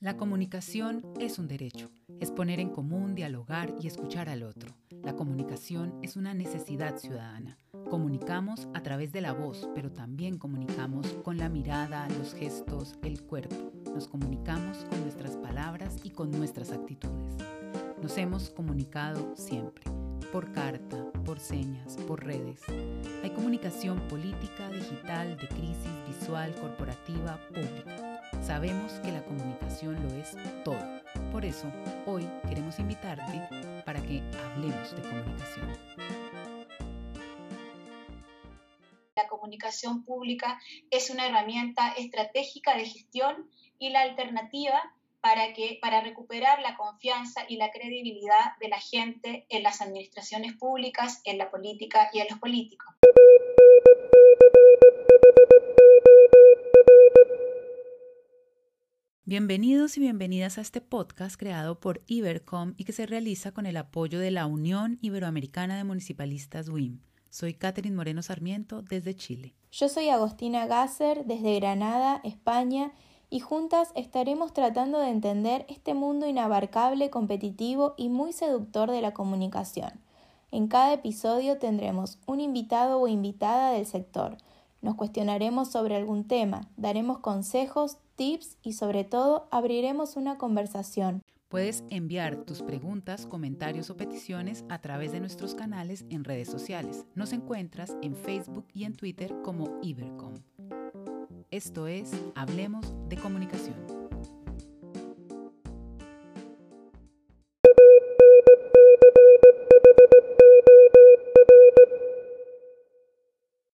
La comunicación es un derecho, es poner en común, dialogar y escuchar al otro. La comunicación es una necesidad ciudadana. Comunicamos a través de la voz, pero también comunicamos con la mirada, los gestos, el cuerpo. Nos comunicamos con nuestras palabras y con nuestras actitudes. Nos hemos comunicado siempre, por carta, por señas, por redes. Hay comunicación política, digital, de crisis, visual, corporativa, pública. Sabemos que la comunicación lo es todo. Por eso, hoy queremos invitarte para que hablemos de comunicación. La comunicación pública es una herramienta estratégica de gestión y la alternativa para, que, para recuperar la confianza y la credibilidad de la gente en las administraciones públicas, en la política y en los políticos. Bienvenidos y bienvenidas a este podcast creado por Ibercom y que se realiza con el apoyo de la Unión Iberoamericana de Municipalistas WIM. Soy Catherine Moreno Sarmiento desde Chile. Yo soy Agostina Gasser desde Granada, España, y juntas estaremos tratando de entender este mundo inabarcable, competitivo y muy seductor de la comunicación. En cada episodio tendremos un invitado o invitada del sector. Nos cuestionaremos sobre algún tema, daremos consejos, tips y sobre todo abriremos una conversación. Puedes enviar tus preguntas, comentarios o peticiones a través de nuestros canales en redes sociales. Nos encuentras en Facebook y en Twitter como Ibercom. Esto es Hablemos de Comunicación.